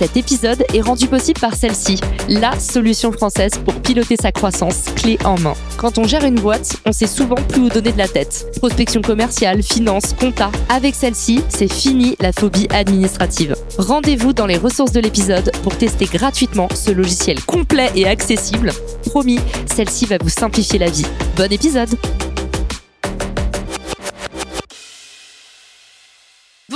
Cet épisode est rendu possible par celle-ci, la solution française pour piloter sa croissance clé en main. Quand on gère une boîte, on sait souvent plus où donner de la tête. Prospection commerciale, finance, compta. Avec celle-ci, c'est fini la phobie administrative. Rendez-vous dans les ressources de l'épisode pour tester gratuitement ce logiciel complet et accessible. Promis, celle-ci va vous simplifier la vie. Bon épisode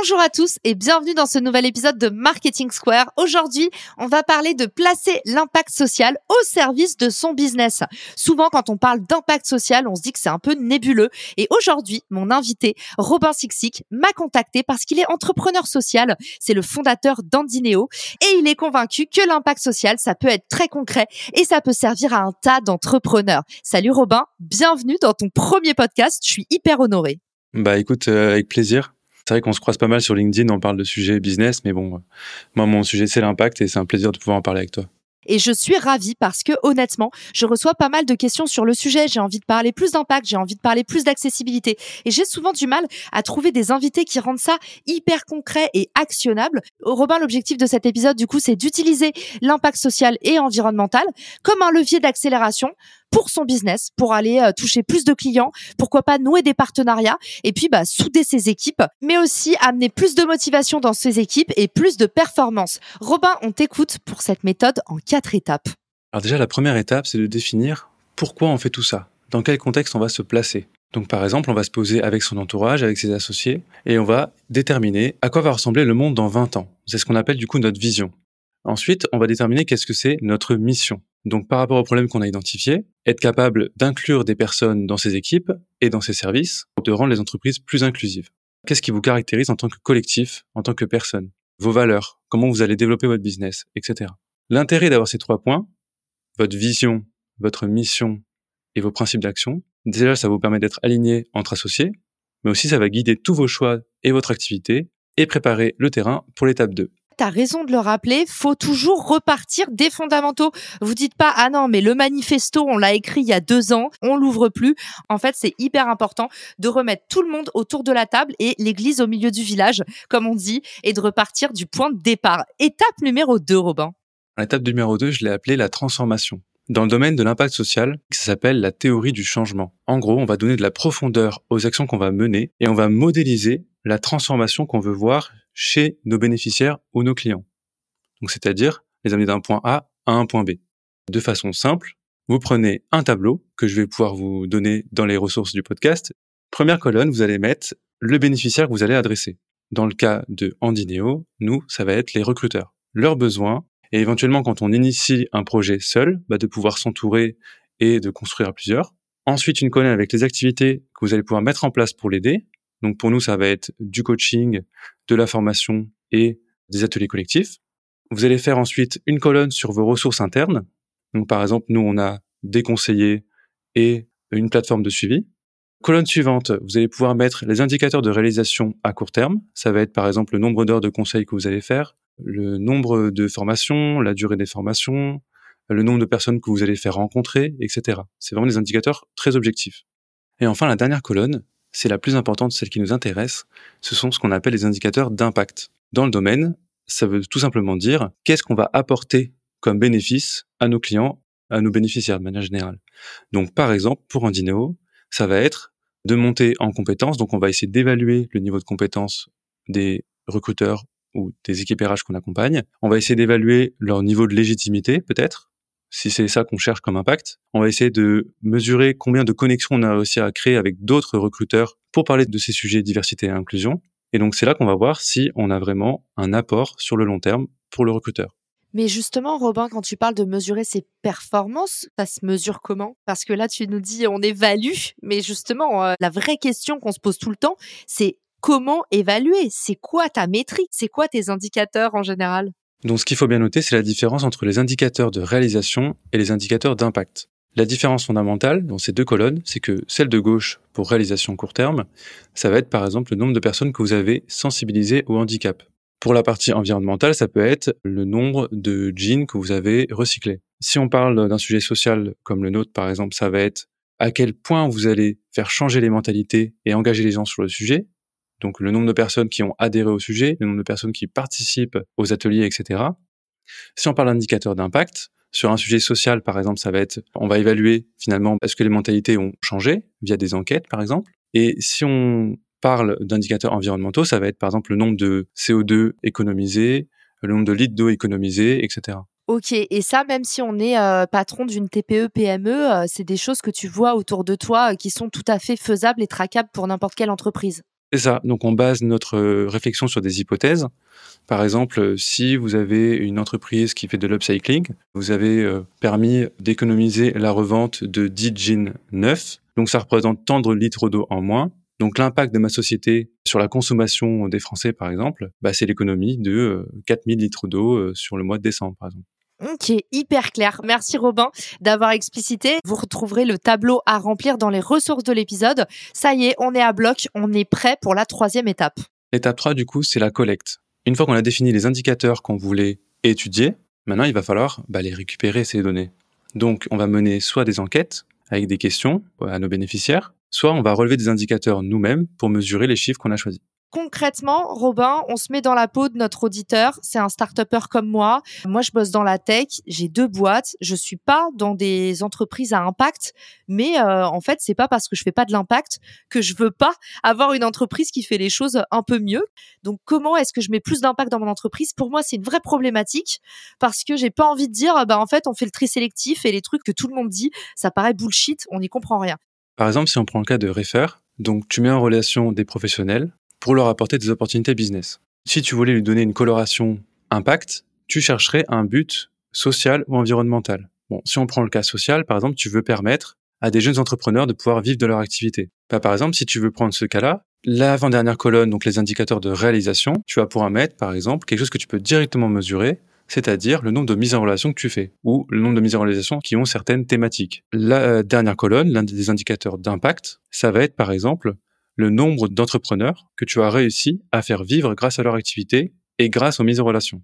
Bonjour à tous et bienvenue dans ce nouvel épisode de Marketing Square. Aujourd'hui, on va parler de placer l'impact social au service de son business. Souvent, quand on parle d'impact social, on se dit que c'est un peu nébuleux. Et aujourd'hui, mon invité, Robin Sixic, m'a contacté parce qu'il est entrepreneur social. C'est le fondateur d'Andineo et il est convaincu que l'impact social, ça peut être très concret et ça peut servir à un tas d'entrepreneurs. Salut Robin, bienvenue dans ton premier podcast. Je suis hyper honorée. Bah écoute, euh, avec plaisir. C'est vrai qu'on se croise pas mal sur LinkedIn, on parle de sujets business, mais bon, moi, mon sujet, c'est l'impact et c'est un plaisir de pouvoir en parler avec toi. Et je suis ravie parce que honnêtement, je reçois pas mal de questions sur le sujet. J'ai envie de parler plus d'impact, j'ai envie de parler plus d'accessibilité. Et j'ai souvent du mal à trouver des invités qui rendent ça hyper concret et actionnable. Robin, l'objectif de cet épisode, du coup, c'est d'utiliser l'impact social et environnemental comme un levier d'accélération pour son business, pour aller euh, toucher plus de clients, pourquoi pas nouer des partenariats et puis bah, souder ses équipes, mais aussi amener plus de motivation dans ses équipes et plus de performance. Robin, on t'écoute pour cette méthode en quatre étapes. Alors déjà, la première étape, c'est de définir pourquoi on fait tout ça, dans quel contexte on va se placer. Donc par exemple, on va se poser avec son entourage, avec ses associés, et on va déterminer à quoi va ressembler le monde dans 20 ans. C'est ce qu'on appelle du coup notre vision. Ensuite, on va déterminer qu'est-ce que c'est notre mission. Donc par rapport au problème qu'on a identifié, être capable d'inclure des personnes dans ses équipes et dans ses services, de rendre les entreprises plus inclusives. Qu'est-ce qui vous caractérise en tant que collectif, en tant que personne? Vos valeurs, comment vous allez développer votre business, etc. L'intérêt d'avoir ces trois points, votre vision, votre mission et vos principes d'action, déjà ça vous permet d'être aligné entre associés, mais aussi ça va guider tous vos choix et votre activité et préparer le terrain pour l'étape 2 tu raison de le rappeler, faut toujours repartir des fondamentaux. Vous dites pas, ah non, mais le manifesto, on l'a écrit il y a deux ans, on l'ouvre plus. En fait, c'est hyper important de remettre tout le monde autour de la table et l'église au milieu du village, comme on dit, et de repartir du point de départ. Étape numéro 2, Robin. L'étape numéro 2, je l'ai appelée la transformation. Dans le domaine de l'impact social, ça s'appelle la théorie du changement. En gros, on va donner de la profondeur aux actions qu'on va mener et on va modéliser la transformation qu'on veut voir chez nos bénéficiaires ou nos clients. Donc, c'est-à-dire les amener d'un point A à un point B. De façon simple, vous prenez un tableau que je vais pouvoir vous donner dans les ressources du podcast. Première colonne, vous allez mettre le bénéficiaire que vous allez adresser. Dans le cas de Andineo, nous, ça va être les recruteurs. Leurs besoins, et éventuellement quand on initie un projet seul, bah, de pouvoir s'entourer et de construire à plusieurs. Ensuite, une colonne avec les activités que vous allez pouvoir mettre en place pour l'aider. Donc pour nous, ça va être du coaching, de la formation et des ateliers collectifs. Vous allez faire ensuite une colonne sur vos ressources internes. Donc par exemple, nous, on a des conseillers et une plateforme de suivi. Colonne suivante, vous allez pouvoir mettre les indicateurs de réalisation à court terme. Ça va être par exemple le nombre d'heures de conseils que vous allez faire, le nombre de formations, la durée des formations, le nombre de personnes que vous allez faire rencontrer, etc. C'est vraiment des indicateurs très objectifs. Et enfin, la dernière colonne, c'est la plus importante, celle qui nous intéresse, ce sont ce qu'on appelle les indicateurs d'impact. Dans le domaine, ça veut tout simplement dire qu'est-ce qu'on va apporter comme bénéfice à nos clients, à nos bénéficiaires de manière générale. Donc par exemple, pour Andineo, ça va être de monter en compétences, donc on va essayer d'évaluer le niveau de compétences des recruteurs ou des RH qu'on accompagne. On va essayer d'évaluer leur niveau de légitimité peut-être, si c'est ça qu'on cherche comme impact. On va essayer de mesurer combien de connexions on a réussi à créer avec d'autres recruteurs pour parler de ces sujets diversité et inclusion. Et donc c'est là qu'on va voir si on a vraiment un apport sur le long terme pour le recruteur. Mais justement, Robin, quand tu parles de mesurer ses performances, ça se mesure comment? Parce que là, tu nous dis on évalue, mais justement, euh, la vraie question qu'on se pose tout le temps, c'est comment évaluer? C'est quoi ta métrique? C'est quoi tes indicateurs en général? Donc ce qu'il faut bien noter, c'est la différence entre les indicateurs de réalisation et les indicateurs d'impact. La différence fondamentale dans ces deux colonnes, c'est que celle de gauche, pour réalisation court terme, ça va être par exemple le nombre de personnes que vous avez sensibilisées au handicap. Pour la partie environnementale, ça peut être le nombre de jeans que vous avez recyclés. Si on parle d'un sujet social comme le nôtre, par exemple, ça va être à quel point vous allez faire changer les mentalités et engager les gens sur le sujet. Donc le nombre de personnes qui ont adhéré au sujet, le nombre de personnes qui participent aux ateliers, etc. Si on parle d'indicateur d'impact, sur un sujet social, par exemple, ça va être, on va évaluer finalement est-ce que les mentalités ont changé via des enquêtes, par exemple. Et si on parle d'indicateurs environnementaux, ça va être par exemple le nombre de CO2 économisé, le nombre de litres d'eau économisés, etc. Ok, et ça, même si on est euh, patron d'une TPE, PME, euh, c'est des choses que tu vois autour de toi euh, qui sont tout à fait faisables et traquables pour n'importe quelle entreprise. C'est ça. Donc on base notre réflexion sur des hypothèses. Par exemple, si vous avez une entreprise qui fait de l'upcycling, vous avez permis d'économiser la revente de 10 jeans neufs. Donc ça représente tant de litres d'eau en moins. Donc l'impact de ma société sur la consommation des Français, par exemple, bah, c'est l'économie de 4000 litres d'eau sur le mois de décembre, par exemple. Ok, hyper clair. Merci Robin d'avoir explicité. Vous retrouverez le tableau à remplir dans les ressources de l'épisode. Ça y est, on est à bloc, on est prêt pour la troisième étape. Étape 3, du coup, c'est la collecte. Une fois qu'on a défini les indicateurs qu'on voulait étudier, maintenant il va falloir bah, les récupérer, ces données. Donc on va mener soit des enquêtes avec des questions à nos bénéficiaires, soit on va relever des indicateurs nous-mêmes pour mesurer les chiffres qu'on a choisis. Concrètement, Robin, on se met dans la peau de notre auditeur. C'est un start comme moi. Moi, je bosse dans la tech. J'ai deux boîtes. Je suis pas dans des entreprises à impact, mais euh, en fait, c'est pas parce que je fais pas de l'impact que je veux pas avoir une entreprise qui fait les choses un peu mieux. Donc, comment est-ce que je mets plus d'impact dans mon entreprise? Pour moi, c'est une vraie problématique parce que j'ai pas envie de dire, bah en fait, on fait le tri sélectif et les trucs que tout le monde dit, ça paraît bullshit. On n'y comprend rien. Par exemple, si on prend le cas de Refer, donc tu mets en relation des professionnels pour leur apporter des opportunités business. Si tu voulais lui donner une coloration impact, tu chercherais un but social ou environnemental. Si on prend le cas social, par exemple, tu veux permettre à des jeunes entrepreneurs de pouvoir vivre de leur activité. Bah, par exemple, si tu veux prendre ce cas-là, l'avant-dernière colonne, donc les indicateurs de réalisation, tu vas pouvoir mettre, par exemple, quelque chose que tu peux directement mesurer, c'est-à-dire le nombre de mises en relation que tu fais, ou le nombre de mises en relation qui ont certaines thématiques. La euh, dernière colonne, l'un des indicateurs d'impact, ça va être, par exemple, le nombre d'entrepreneurs que tu as réussi à faire vivre grâce à leur activité et grâce aux mises en relation.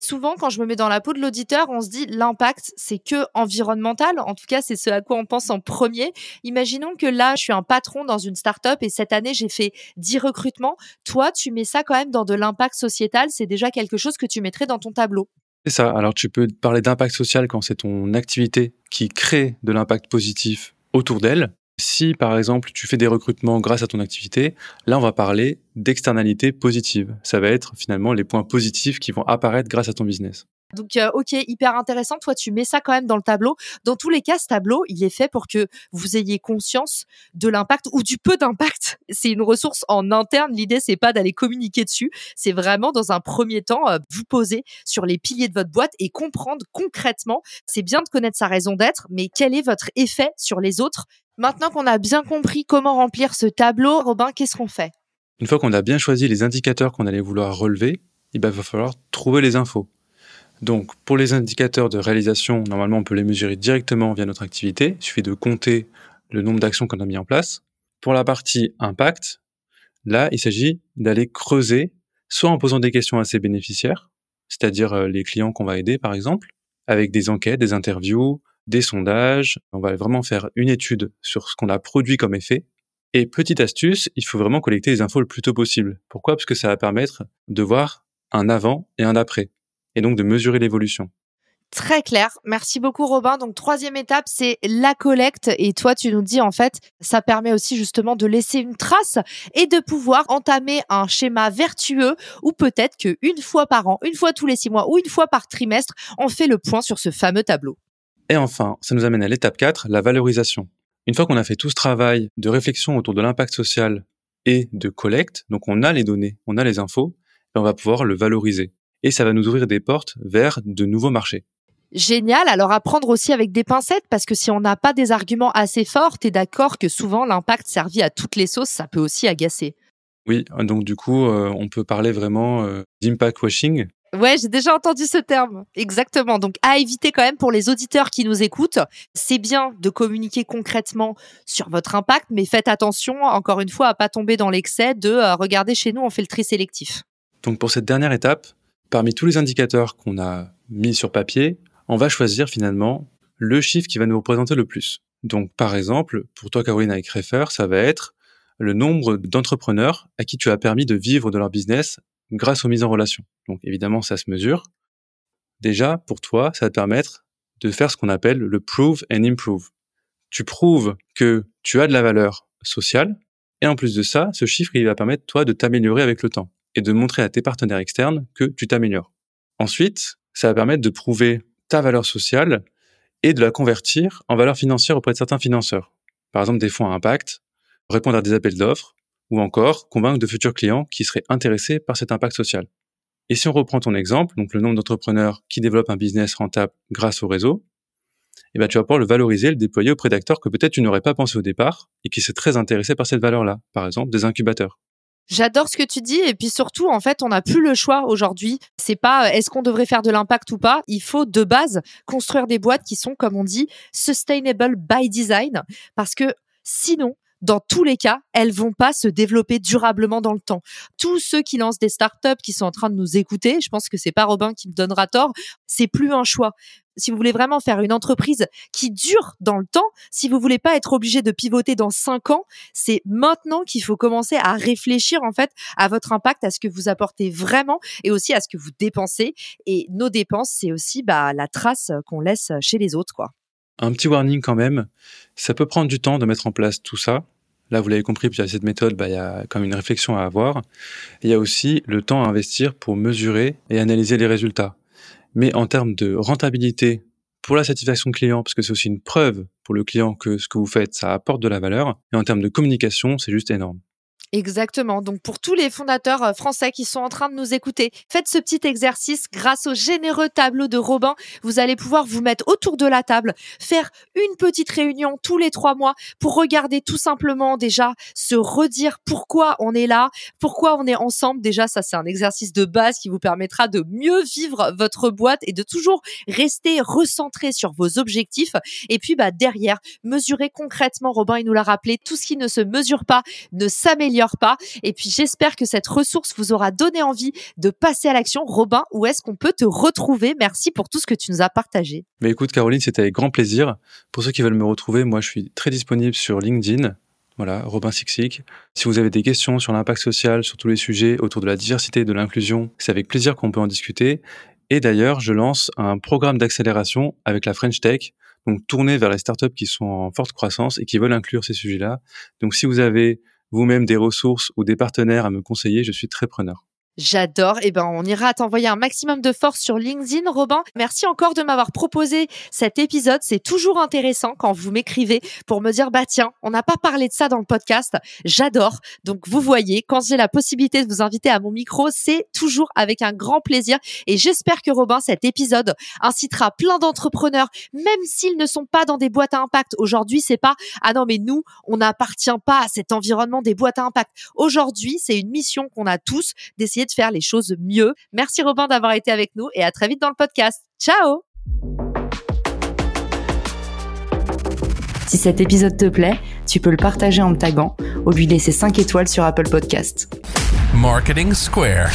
Souvent, quand je me mets dans la peau de l'auditeur, on se dit l'impact, c'est que environnemental. En tout cas, c'est ce à quoi on pense en premier. Imaginons que là, je suis un patron dans une start-up et cette année, j'ai fait 10 recrutements. Toi, tu mets ça quand même dans de l'impact sociétal. C'est déjà quelque chose que tu mettrais dans ton tableau. C'est ça. Alors, tu peux parler d'impact social quand c'est ton activité qui crée de l'impact positif autour d'elle. Si par exemple tu fais des recrutements grâce à ton activité, là on va parler d'externalités positives. Ça va être finalement les points positifs qui vont apparaître grâce à ton business. Donc, euh, ok, hyper intéressant. Toi, tu mets ça quand même dans le tableau. Dans tous les cas, ce tableau, il est fait pour que vous ayez conscience de l'impact ou du peu d'impact. C'est une ressource en interne. L'idée, c'est pas d'aller communiquer dessus. C'est vraiment, dans un premier temps, euh, vous poser sur les piliers de votre boîte et comprendre concrètement. C'est bien de connaître sa raison d'être, mais quel est votre effet sur les autres Maintenant qu'on a bien compris comment remplir ce tableau, Robin, qu'est-ce qu'on fait? Une fois qu'on a bien choisi les indicateurs qu'on allait vouloir relever, il va falloir trouver les infos. Donc, pour les indicateurs de réalisation, normalement, on peut les mesurer directement via notre activité. Il suffit de compter le nombre d'actions qu'on a mis en place. Pour la partie impact, là, il s'agit d'aller creuser, soit en posant des questions à ses bénéficiaires, c'est-à-dire euh, les clients qu'on va aider, par exemple, avec des enquêtes, des interviews, des sondages. On va vraiment faire une étude sur ce qu'on a produit comme effet. Et petite astuce, il faut vraiment collecter les infos le plus tôt possible. Pourquoi? Parce que ça va permettre de voir un avant et un après, et donc de mesurer l'évolution. Très clair. Merci beaucoup Robin. Donc troisième étape, c'est la collecte. Et toi, tu nous dis en fait, ça permet aussi justement de laisser une trace et de pouvoir entamer un schéma vertueux ou peut-être qu'une fois par an, une fois tous les six mois ou une fois par trimestre, on fait le point sur ce fameux tableau. Et enfin, ça nous amène à l'étape 4, la valorisation. Une fois qu'on a fait tout ce travail de réflexion autour de l'impact social et de collecte, donc on a les données, on a les infos, et on va pouvoir le valoriser. Et ça va nous ouvrir des portes vers de nouveaux marchés. Génial. Alors apprendre aussi avec des pincettes parce que si on n'a pas des arguments assez forts, t'es d'accord que souvent l'impact servi à toutes les sauces, ça peut aussi agacer. Oui, donc du coup, euh, on peut parler vraiment euh, d'impact washing Ouais, j'ai déjà entendu ce terme. Exactement. Donc, à éviter quand même pour les auditeurs qui nous écoutent, c'est bien de communiquer concrètement sur votre impact, mais faites attention, encore une fois, à pas tomber dans l'excès de euh, regarder chez nous, on fait le tri sélectif. Donc, pour cette dernière étape, parmi tous les indicateurs qu'on a mis sur papier, on va choisir finalement le chiffre qui va nous représenter le plus. Donc, par exemple, pour toi, Caroline, avec Refer, ça va être le nombre d'entrepreneurs à qui tu as permis de vivre de leur business grâce aux mises en relation. Donc évidemment, ça se mesure. Déjà, pour toi, ça va te permettre de faire ce qu'on appelle le prove and improve. Tu prouves que tu as de la valeur sociale, et en plus de ça, ce chiffre, il va permettre, toi, de t'améliorer avec le temps, et de montrer à tes partenaires externes que tu t'améliores. Ensuite, ça va permettre de prouver ta valeur sociale et de la convertir en valeur financière auprès de certains financeurs. Par exemple, des fonds à impact, répondre à des appels d'offres, ou encore convaincre de futurs clients qui seraient intéressés par cet impact social. Et si on reprend ton exemple, donc le nombre d'entrepreneurs qui développent un business rentable grâce au réseau, eh ben, tu vas pouvoir le valoriser, le déployer auprès d'acteurs que peut-être tu n'aurais pas pensé au départ et qui seraient très intéressés par cette valeur-là. Par exemple, des incubateurs. J'adore ce que tu dis et puis surtout en fait on n'a plus le choix aujourd'hui. C'est pas euh, est-ce qu'on devrait faire de l'impact ou pas? Il faut de base construire des boîtes qui sont comme on dit sustainable by design parce que sinon dans tous les cas, elles vont pas se développer durablement dans le temps. Tous ceux qui lancent des startups qui sont en train de nous écouter, je pense que c'est pas Robin qui me donnera tort, c'est plus un choix. Si vous voulez vraiment faire une entreprise qui dure dans le temps, si vous voulez pas être obligé de pivoter dans cinq ans, c'est maintenant qu'il faut commencer à réfléchir en fait à votre impact, à ce que vous apportez vraiment et aussi à ce que vous dépensez. Et nos dépenses, c'est aussi bah, la trace qu'on laisse chez les autres, quoi. Un petit warning quand même, ça peut prendre du temps de mettre en place tout ça. Là, vous l'avez compris, puis cette méthode, bah, il y a comme une réflexion à avoir. Il y a aussi le temps à investir pour mesurer et analyser les résultats. Mais en termes de rentabilité pour la satisfaction client, parce que c'est aussi une preuve pour le client que ce que vous faites, ça apporte de la valeur. Et en termes de communication, c'est juste énorme. Exactement. Donc pour tous les fondateurs euh, français qui sont en train de nous écouter, faites ce petit exercice grâce au généreux tableau de Robin. Vous allez pouvoir vous mettre autour de la table, faire une petite réunion tous les trois mois pour regarder tout simplement déjà se redire pourquoi on est là, pourquoi on est ensemble. Déjà, ça c'est un exercice de base qui vous permettra de mieux vivre votre boîte et de toujours rester recentré sur vos objectifs. Et puis bah derrière, mesurer concrètement. Robin il nous l'a rappelé, tout ce qui ne se mesure pas ne s'améliore pas. Et puis j'espère que cette ressource vous aura donné envie de passer à l'action. Robin, où est-ce qu'on peut te retrouver? Merci pour tout ce que tu nous as partagé. Mais écoute Caroline, c'était avec grand plaisir. Pour ceux qui veulent me retrouver, moi je suis très disponible sur LinkedIn. Voilà, Robin Sixic. Si vous avez des questions sur l'impact social, sur tous les sujets autour de la diversité et de l'inclusion, c'est avec plaisir qu'on peut en discuter. Et d'ailleurs, je lance un programme d'accélération avec la French Tech, donc tourné vers les startups qui sont en forte croissance et qui veulent inclure ces sujets-là. Donc si vous avez vous-même des ressources ou des partenaires à me conseiller, je suis très preneur. J'adore. Eh ben, on ira t'envoyer un maximum de force sur LinkedIn, Robin. Merci encore de m'avoir proposé cet épisode. C'est toujours intéressant quand vous m'écrivez pour me dire, bah tiens, on n'a pas parlé de ça dans le podcast. J'adore. Donc, vous voyez, quand j'ai la possibilité de vous inviter à mon micro, c'est toujours avec un grand plaisir. Et j'espère que Robin, cet épisode incitera plein d'entrepreneurs, même s'ils ne sont pas dans des boîtes à impact. Aujourd'hui, c'est pas, ah non, mais nous, on n'appartient pas à cet environnement des boîtes à impact. Aujourd'hui, c'est une mission qu'on a tous d'essayer de faire les choses mieux. Merci Robin d'avoir été avec nous et à très vite dans le podcast. Ciao Si cet épisode te plaît, tu peux le partager en me taguant ou lui laisser 5 étoiles sur Apple Podcast. Marketing Square.